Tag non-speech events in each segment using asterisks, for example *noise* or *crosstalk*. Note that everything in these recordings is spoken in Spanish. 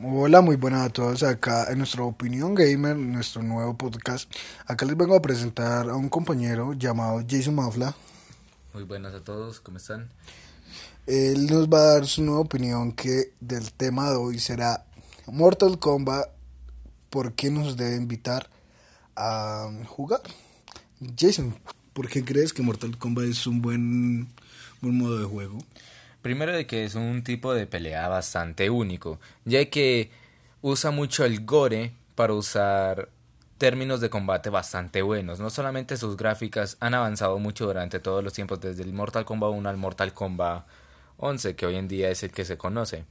Hola, muy buenas a todos acá en nuestra opinión gamer, nuestro nuevo podcast. Acá les vengo a presentar a un compañero llamado Jason Mafla. Muy buenas a todos, ¿cómo están? Él nos va a dar su nueva opinión que del tema de hoy será Mortal Kombat, ¿por qué nos debe invitar a jugar? Jason, ¿por qué crees que Mortal Kombat es un buen, buen modo de juego? Primero de que es un tipo de pelea bastante único, ya que usa mucho el gore para usar términos de combate bastante buenos. No solamente sus gráficas han avanzado mucho durante todos los tiempos, desde el Mortal Kombat 1 al Mortal Kombat 11, que hoy en día es el que se conoce.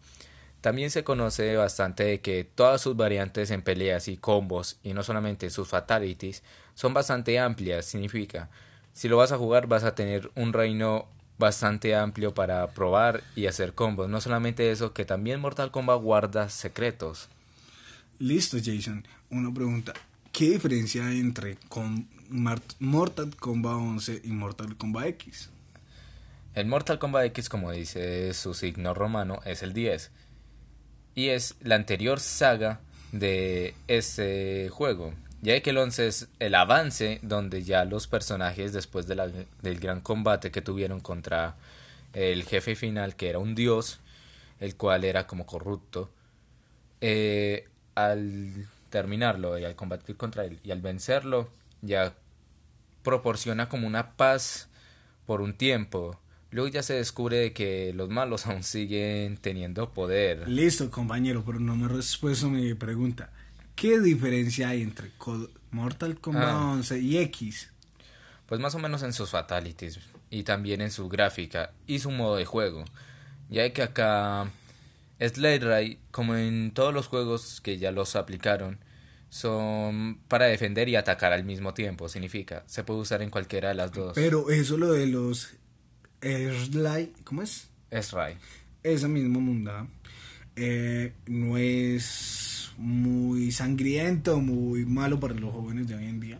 También se conoce bastante de que todas sus variantes en peleas y combos, y no solamente sus fatalities, son bastante amplias. Significa, si lo vas a jugar vas a tener un reino bastante amplio para probar y hacer combos. No solamente eso, que también Mortal Kombat guarda secretos. Listo, Jason. Una pregunta. ¿Qué diferencia hay entre con Mortal Kombat 11 y Mortal Kombat X? El Mortal Kombat X, como dice su signo romano, es el 10. Y es la anterior saga de este juego. Ya que el 11 es el avance donde ya los personajes después de la, del gran combate que tuvieron contra el jefe final que era un dios, el cual era como corrupto, eh, al terminarlo y al combatir contra él y al vencerlo ya proporciona como una paz por un tiempo. Luego ya se descubre que los malos *laughs* aún siguen teniendo poder. Listo, compañero, pero no me respuesto mi pregunta. ¿Qué diferencia hay entre Mortal Kombat 11 ah. y X? Pues más o menos en sus fatalities y también en su gráfica y su modo de juego. Ya que acá Slade Ray, como en todos los juegos que ya los aplicaron, son para defender y atacar al mismo tiempo. Significa, se puede usar en cualquiera de las dos. Pero eso lo de los Slide, ¿cómo es? Es Ray. Esa misma munda eh, no es muy sangriento, muy malo para los jóvenes de hoy en día.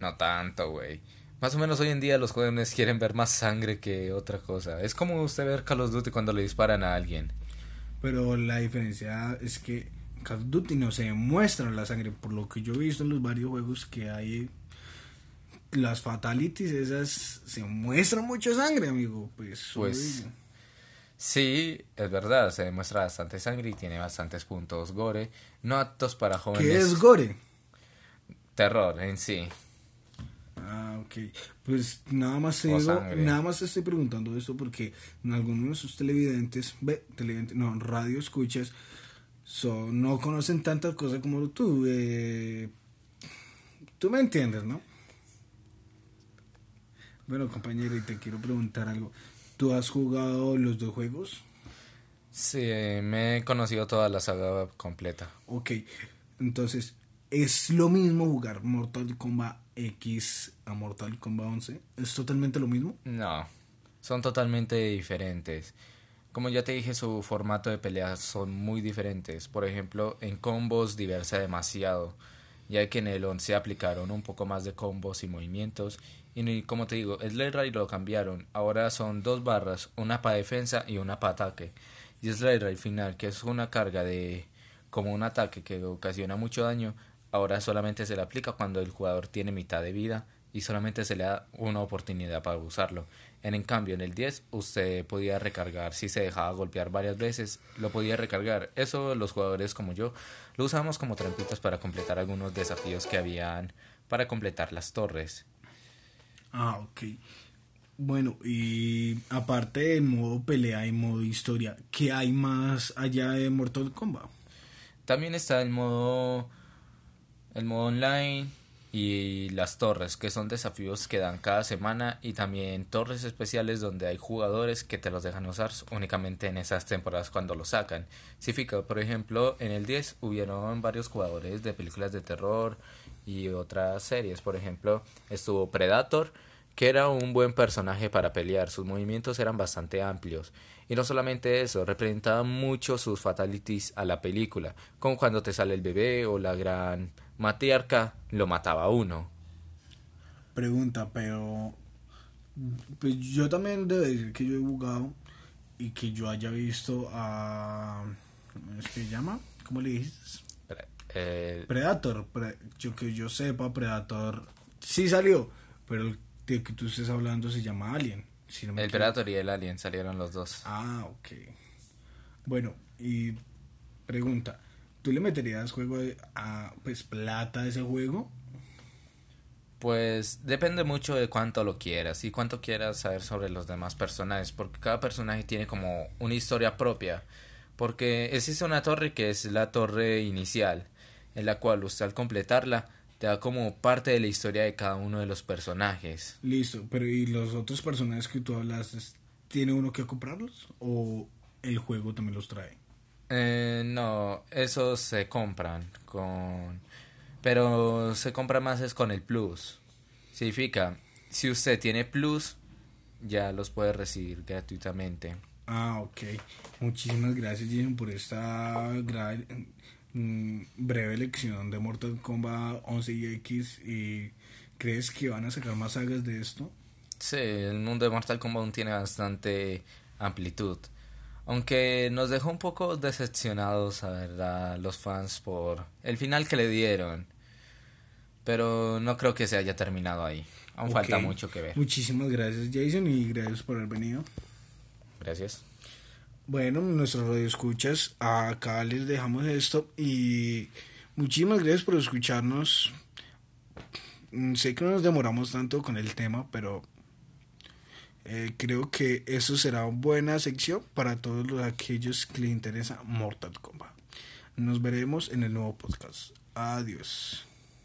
No tanto, güey. Más o menos hoy en día los jóvenes quieren ver más sangre que otra cosa. Es como usted ver Call of Duty cuando le disparan a alguien. Pero la diferencia es que en Call of Duty no se muestra la sangre. Por lo que yo he visto en los varios juegos que hay, las fatalities esas se muestra mucha sangre, amigo. Pues, pues Sí, es verdad, se demuestra bastante sangre y tiene bastantes puntos gore, no aptos para jóvenes. ¿Qué es gore? Terror en sí. Ah, ok. Pues nada más nada más estoy preguntando esto porque en algunos de sus televidentes, ve, televidentes, no, radio escuchas, son, no conocen tantas cosas como tú. Eh, tú me entiendes, ¿no? Bueno, compañero, y te quiero preguntar algo. ¿Tú has jugado los dos juegos? Sí, me he conocido toda la saga completa. Ok, entonces, ¿es lo mismo jugar Mortal Kombat X a Mortal Kombat 11? ¿Es totalmente lo mismo? No, son totalmente diferentes. Como ya te dije, su formato de peleas son muy diferentes. Por ejemplo, en combos diversa demasiado, ya que en el 11 aplicaron un poco más de combos y movimientos y como te digo, Slade Ray lo cambiaron. Ahora son dos barras, una para defensa y una para ataque. Y Slade Ray final, que es una carga de como un ataque que ocasiona mucho daño, ahora solamente se le aplica cuando el jugador tiene mitad de vida y solamente se le da una oportunidad para usarlo. En, en cambio, en el 10 usted podía recargar, si se dejaba golpear varias veces, lo podía recargar. Eso los jugadores como yo lo usamos como trampitas para completar algunos desafíos que habían para completar las torres. Ah, ok. Bueno, y aparte del modo pelea y modo historia, ¿qué hay más allá de Mortal Kombat? También está el modo el modo online y las torres, que son desafíos que dan cada semana y también torres especiales donde hay jugadores que te los dejan usar únicamente en esas temporadas cuando lo sacan. Significa, por ejemplo, en el 10 hubieron varios jugadores de películas de terror y otras series. Por ejemplo, estuvo Predator, que era un buen personaje para pelear. Sus movimientos eran bastante amplios. Y no solamente eso, representaba mucho sus fatalities a la película, como cuando te sale el bebé o la gran matriarca lo mataba a uno. Pregunta, pero pues yo también debo decir que yo he jugado y que yo haya visto a se llama? ¿Cómo le dices? Eh, Predator. yo que yo sepa, Predator sí salió, pero el de que tú estés hablando se llama Alien. el Predator y el Alien salieron los dos. Ah, ok. Bueno, y pregunta, ¿tú le meterías juego a pues plata a ese juego? Pues depende mucho de cuánto lo quieras y cuánto quieras saber sobre los demás personajes, porque cada personaje tiene como una historia propia. Porque existe una torre que es la torre inicial, en la cual usted al completarla te da como parte de la historia de cada uno de los personajes. Listo, pero ¿y los otros personajes que tú hablas, tiene uno que comprarlos o el juego también los trae? Eh, no, esos se compran con... Pero se compra más es con el plus. Significa, si usted tiene plus, ya los puede recibir gratuitamente. Ah, ok. Muchísimas gracias, Jason, por esta mm, breve lección de Mortal Kombat 11 y X. ¿Y crees que van a sacar más sagas de esto? Sí, el mundo de Mortal Kombat tiene bastante amplitud. Aunque nos dejó un poco decepcionados, a verdad, los fans por el final que le dieron. Pero no creo que se haya terminado ahí. Aún falta mucho que ver. Muchísimas gracias, Jason, y gracias por haber venido. Gracias. Bueno, nuestros radioescuchas, acá les dejamos esto y muchísimas gracias por escucharnos. Mm, sé que no nos demoramos tanto con el tema, pero eh, creo que eso será una buena sección para todos los, aquellos que les interesa Mortal Kombat. Nos veremos en el nuevo podcast. Adiós.